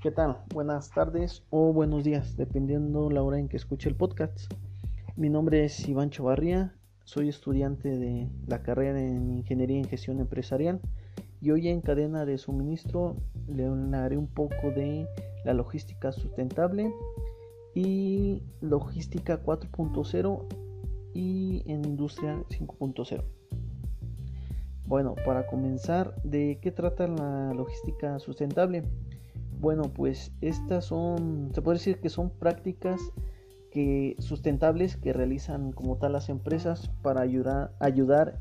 ¿Qué tal? Buenas tardes o buenos días, dependiendo la hora en que escuche el podcast. Mi nombre es Iván Chavarría, soy estudiante de la carrera en Ingeniería en Gestión Empresarial y hoy en cadena de suministro le hablaré un poco de la logística sustentable y logística 4.0 y en industria 5.0. Bueno, para comenzar, ¿de qué trata la logística sustentable? Bueno, pues estas son, se puede decir que son prácticas que, sustentables que realizan como tal las empresas para ayudar, ayudar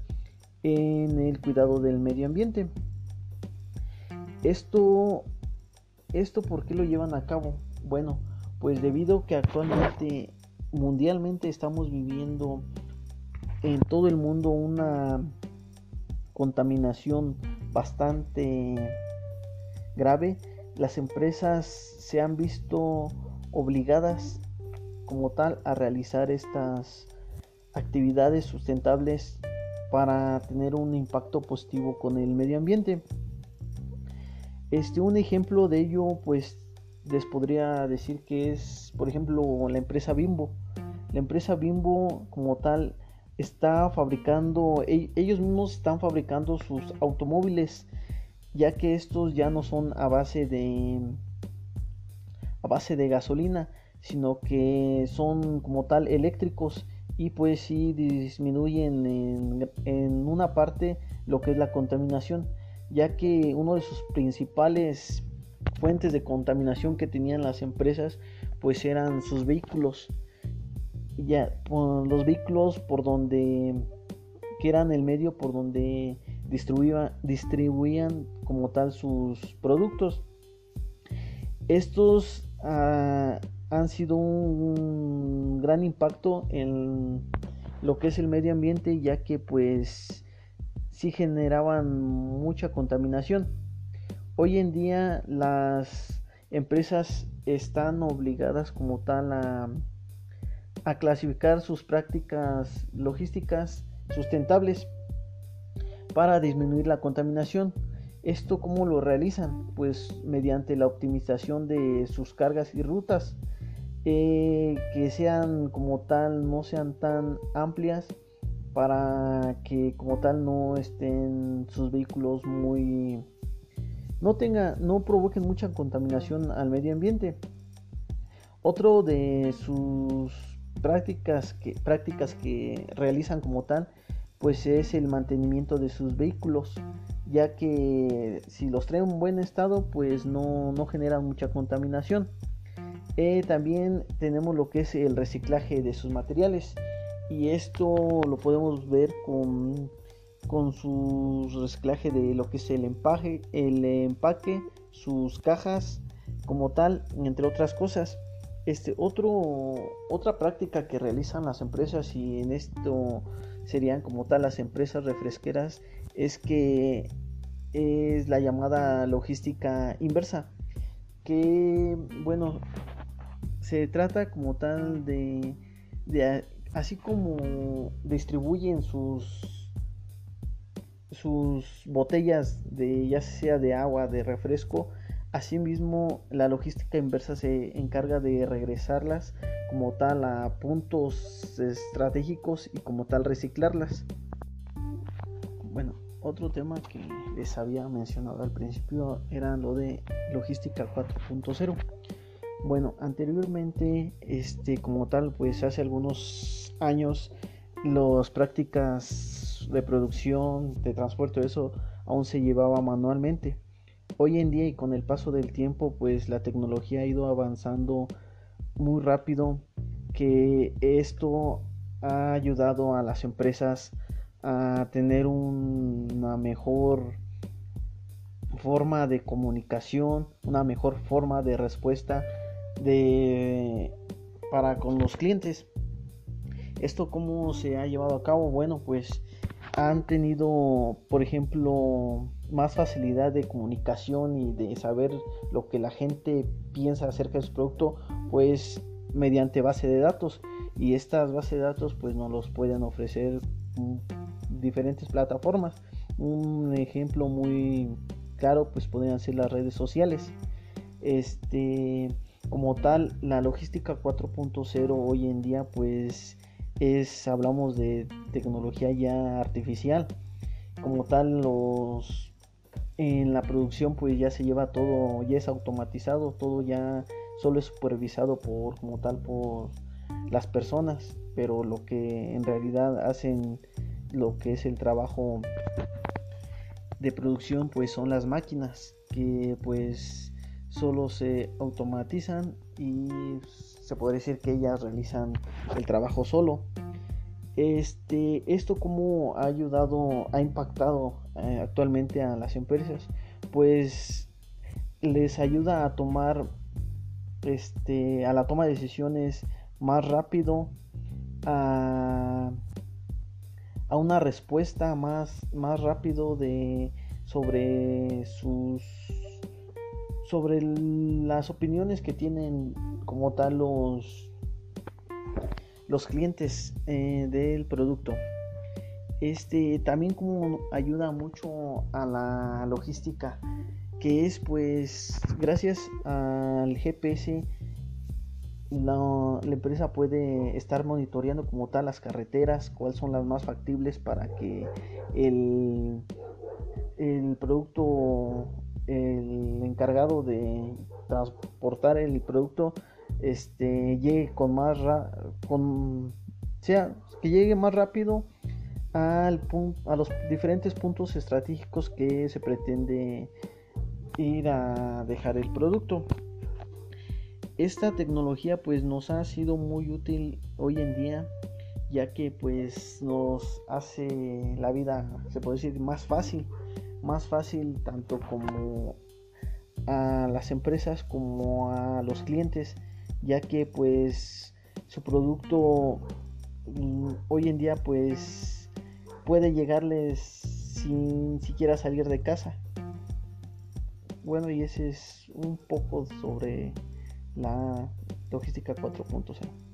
en el cuidado del medio ambiente. Esto, esto, ¿por qué lo llevan a cabo? Bueno, pues debido que actualmente mundialmente estamos viviendo en todo el mundo una contaminación bastante grave, las empresas se han visto obligadas como tal a realizar estas actividades sustentables para tener un impacto positivo con el medio ambiente. Este un ejemplo de ello pues les podría decir que es por ejemplo la empresa Bimbo. La empresa Bimbo como tal está fabricando, e-, ellos mismos están fabricando sus automóviles, ya que estos ya no son a base de a base de gasolina, sino que son como tal eléctricos y pues sí disminuyen en, en una parte lo que es la contaminación, ya que uno de sus principales fuentes de contaminación que tenían las empresas pues eran sus vehículos. Ya los vehículos por donde que eran el medio por donde distribuían, distribuían como tal sus productos. Estos ah, han sido un, gran impacto en lo que es el medio ambiente ya que pues sí generaban mucha contaminación. Hoy en día las empresas están obligadas como tal a a clasificar sus prácticas logísticas sustentables para disminuir la contaminación. ¿Esto cómo lo realizan? Pues mediante la optimización de sus cargas y rutas, eh, que sean como tal, no sean tan amplias para que como tal no estén sus vehículos muy no tenga no provoquen mucha contaminación al medio ambiente otro de sus prácticas que, prácticas que realizan como tal, pues es el mantenimiento de sus vehículos, ya que si los traen en buen estado, pues no, no generan mucha contaminación. Eh, también tenemos lo que es el reciclaje de sus materiales y esto lo podemos ver con, con su reciclaje de lo que es el empaque, el empaque, sus cajas como tal, entre otras cosas. Este, otro, otra práctica que realizan las empresas y en esto serían como tal las empresas refresqueras es que es la llamada logística inversa que bueno se trata como tal de, así como distribuyen sus sus botellas de ya sea de agua de refresco Asimismo, la logística inversa se encarga de regresarlas como tal a puntos estratégicos y como tal reciclarlas. Bueno, otro tema que les había mencionado al principio era lo de logística 4.0. Bueno, anteriormente, este, como tal, pues hace algunos años, las prácticas de producción, de transporte, eso aún se llevaba manualmente hoy en día y con el paso del tiempo pues la tecnología ha ido avanzando muy rápido que esto ha ayudado a las empresas a tener una mejor forma de comunicación, una mejor forma de respuesta de para con los clientes. Esto cómo se ha llevado a cabo? Bueno, pues han tenido, por ejemplo, más facilidad de comunicación y de saber lo que la gente piensa acerca de su producto, pues mediante base de datos. Y estas bases de datos pues nos los pueden ofrecer diferentes plataformas. Un ejemplo muy claro pues podrían ser las redes sociales. este como tal la logística 4.0 hoy en día pues es hablamos de tecnología ya artificial como tal los en la producción pues ya se lleva todo ya es automatizado todo ya solo es supervisado por como tal por las personas pero lo que en realidad hacen lo que es el trabajo de producción pues son las máquinas que pues solo se automatizan y se podría decir que ellas realizan el trabajo solo este esto como ha ayudado ha impactado eh, actualmente a las empresas pues les ayuda a tomar este a la toma de decisiones más rápido a a una respuesta más, más rápido de sobre sus sobre las opiniones que tienen como tal los los clientes eh, del producto. Este también como ayuda mucho a la logística que es pues gracias al GPS la, empresa puede estar monitoreando como tal las carreteras, cuáles son las más factibles para que el, el producto, el encargado de transportar el producto este llegue con más con sea que llegue más rápido al a los diferentes puntos estratégicos que se pretende ir a dejar el producto. Esta tecnología pues nos ha sido muy útil hoy en día ya que pues nos hace la vida se puede decir más fácil más fácil tanto como a las empresas como a los clientes ya que pues su producto mm, hoy en día pues puede llegarles sin siquiera salir de casa bueno y ese es un poco sobre la logística 4.0.